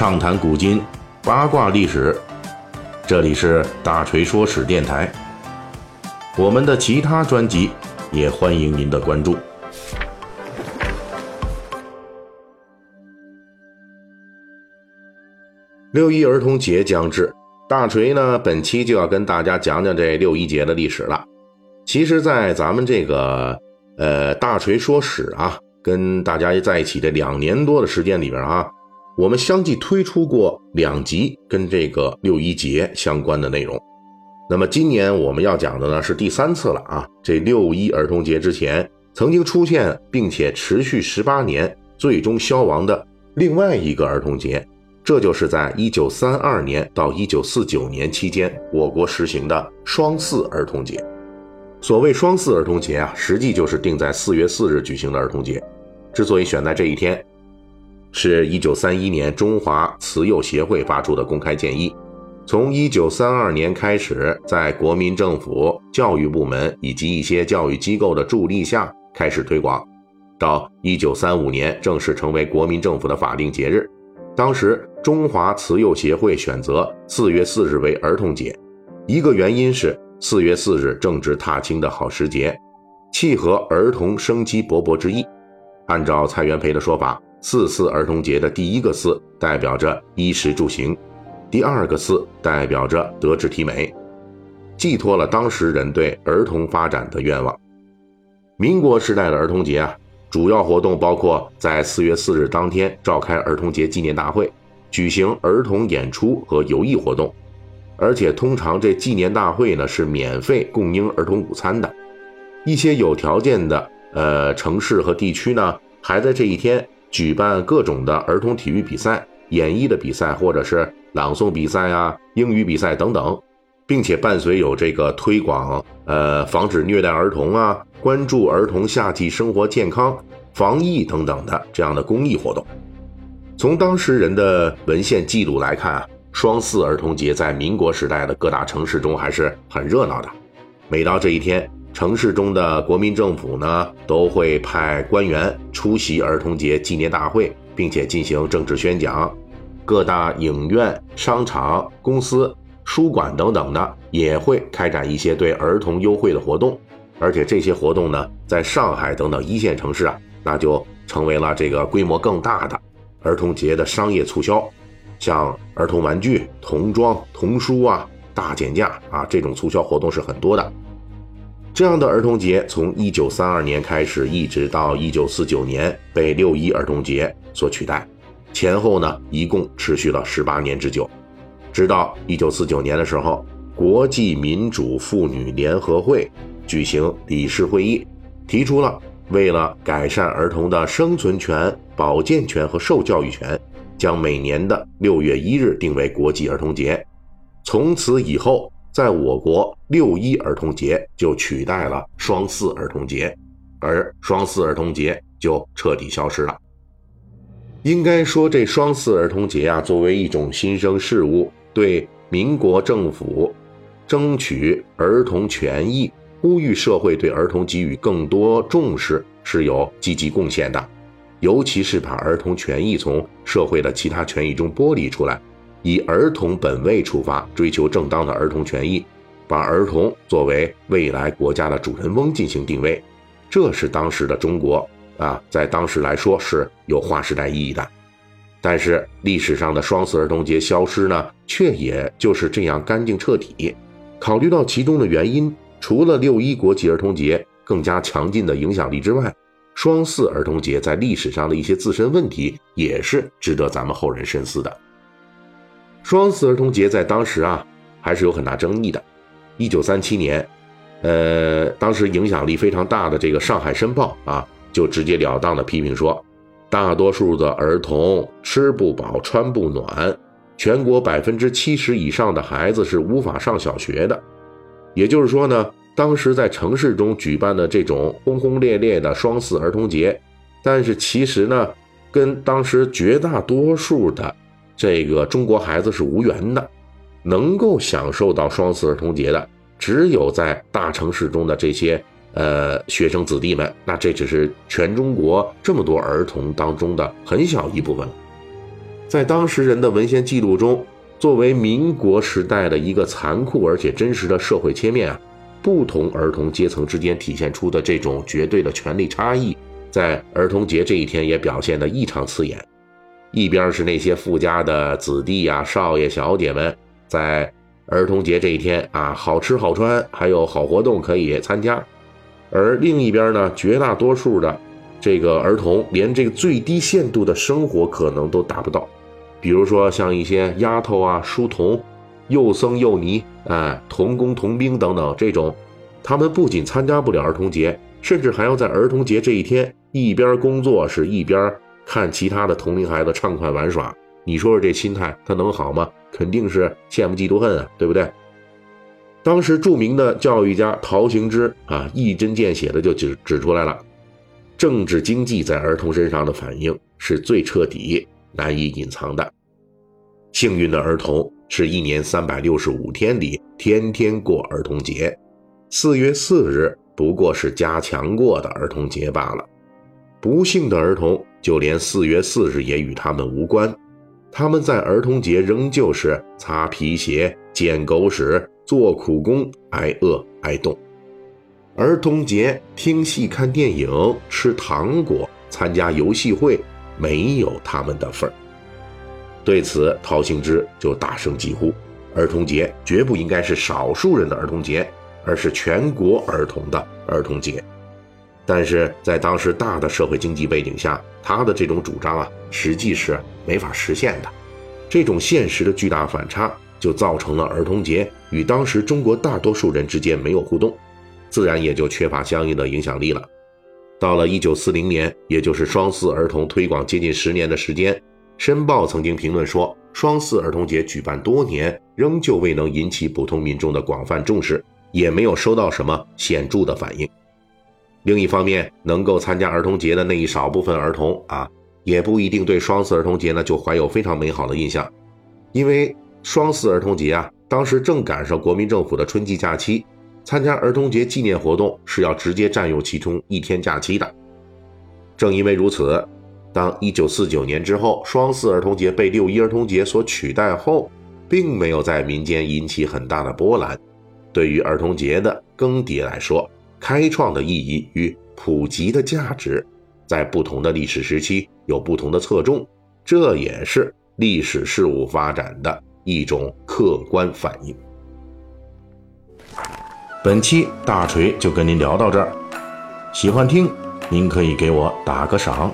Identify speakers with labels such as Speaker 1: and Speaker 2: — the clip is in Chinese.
Speaker 1: 畅谈古今，八卦历史。这里是大锤说史电台。我们的其他专辑也欢迎您的关注。六一儿童节将至，大锤呢本期就要跟大家讲讲这六一节的历史了。其实，在咱们这个呃大锤说史啊，跟大家在一起这两年多的时间里边啊。我们相继推出过两集跟这个六一节相关的内容，那么今年我们要讲的呢是第三次了啊！这六一儿童节之前曾经出现并且持续十八年，最终消亡的另外一个儿童节，这就是在一九三二年到一九四九年期间我国实行的双四儿童节。所谓双四儿童节啊，实际就是定在四月四日举行的儿童节。之所以选在这一天。是一九三一年中华慈幼协会发出的公开建议，从一九三二年开始，在国民政府教育部门以及一些教育机构的助力下开始推广，到一九三五年正式成为国民政府的法定节日。当时中华慈幼协会选择四月四日为儿童节，一个原因是四月四日正值踏青的好时节，契合儿童生机勃勃之意。按照蔡元培的说法。四四儿童节的第一个“四”代表着衣食住行，第二个“四”代表着德智体美，寄托了当时人对儿童发展的愿望。民国时代的儿童节啊，主要活动包括在四月四日当天召开儿童节纪念大会，举行儿童演出和游艺活动，而且通常这纪念大会呢是免费供应儿童午餐的。一些有条件的呃城市和地区呢，还在这一天。举办各种的儿童体育比赛、演绎的比赛，或者是朗诵比赛啊、英语比赛等等，并且伴随有这个推广，呃，防止虐待儿童啊、关注儿童夏季生活健康、防疫等等的这样的公益活动。从当时人的文献记录来看啊，双四儿童节在民国时代的各大城市中还是很热闹的。每到这一天。城市中的国民政府呢，都会派官员出席儿童节纪念大会，并且进行政治宣讲。各大影院、商场、公司、书馆等等的，也会开展一些对儿童优惠的活动。而且这些活动呢，在上海等等一线城市啊，那就成为了这个规模更大的儿童节的商业促销。像儿童玩具、童装、童书啊，大减价啊，这种促销活动是很多的。这样的儿童节从一九三二年开始，一直到一九四九年被六一儿童节所取代，前后呢一共持续了十八年之久。直到一九四九年的时候，国际民主妇女联合会举行理事会议，提出了为了改善儿童的生存权、保健权和受教育权，将每年的六月一日定为国际儿童节。从此以后。在我国，六一儿童节就取代了双四儿童节，而双四儿童节就彻底消失了。应该说，这双四儿童节啊，作为一种新生事物，对民国政府争取儿童权益、呼吁社会对儿童给予更多重视是有积极贡献的，尤其是把儿童权益从社会的其他权益中剥离出来。以儿童本位出发，追求正当的儿童权益，把儿童作为未来国家的主人翁进行定位，这是当时的中国啊，在当时来说是有划时代意义的。但是历史上的双四儿童节消失呢，却也就是这样干净彻底。考虑到其中的原因，除了六一国际儿童节更加强劲的影响力之外，双四儿童节在历史上的一些自身问题也是值得咱们后人深思的。双四儿童节在当时啊，还是有很大争议的。一九三七年，呃，当时影响力非常大的这个《上海申报》啊，就直截了当的批评说，大多数的儿童吃不饱穿不暖，全国百分之七十以上的孩子是无法上小学的。也就是说呢，当时在城市中举办的这种轰轰烈烈的双四儿童节，但是其实呢，跟当时绝大多数的。这个中国孩子是无缘的，能够享受到双四儿童节的，只有在大城市中的这些呃学生子弟们。那这只是全中国这么多儿童当中的很小一部分。在当时人的文献记录中，作为民国时代的一个残酷而且真实的社会切面啊，不同儿童阶层之间体现出的这种绝对的权力差异，在儿童节这一天也表现得异常刺眼。一边是那些富家的子弟呀、少爷、小姐们，在儿童节这一天啊，好吃好穿，还有好活动可以参加；而另一边呢，绝大多数的这个儿童连这个最低限度的生活可能都达不到。比如说像一些丫头啊、书童、幼僧、幼尼，哎，童工、童兵等等这种，他们不仅参加不了儿童节，甚至还要在儿童节这一天一边工作是一边。看其他的同龄孩子畅快玩耍，你说说这心态他能好吗？肯定是羡慕嫉妒恨啊，对不对？当时著名的教育家陶行知啊，一针见血的就指指出来了，政治经济在儿童身上的反应是最彻底、难以隐藏的。幸运的儿童是一年三百六十五天里天天过儿童节，四月四日不过是加强过的儿童节罢了。不幸的儿童。就连四月四日也与他们无关，他们在儿童节仍旧是擦皮鞋、捡狗屎、做苦工、挨饿挨冻。儿童节听戏、看电影、吃糖果、参加游戏会，没有他们的份儿。对此，陶行知就大声疾呼：儿童节绝不应该是少数人的儿童节，而是全国儿童的儿童节。但是在当时大的社会经济背景下，他的这种主张啊，实际是没法实现的。这种现实的巨大反差，就造成了儿童节与当时中国大多数人之间没有互动，自然也就缺乏相应的影响力了。到了一九四零年，也就是双四儿童推广接近十年的时间，《申报》曾经评论说，双四儿童节举办多年，仍旧未能引起普通民众的广泛重视，也没有收到什么显著的反应。另一方面，能够参加儿童节的那一少部分儿童啊，也不一定对双四儿童节呢就怀有非常美好的印象，因为双四儿童节啊，当时正赶上国民政府的春季假期，参加儿童节纪念活动是要直接占用其中一天假期的。正因为如此，当1949年之后，双四儿童节被六一儿童节所取代后，并没有在民间引起很大的波澜。对于儿童节的更迭来说，开创的意义与普及的价值，在不同的历史时期有不同的侧重，这也是历史事物发展的一种客观反应。本期大锤就跟您聊到这儿，喜欢听您可以给我打个赏。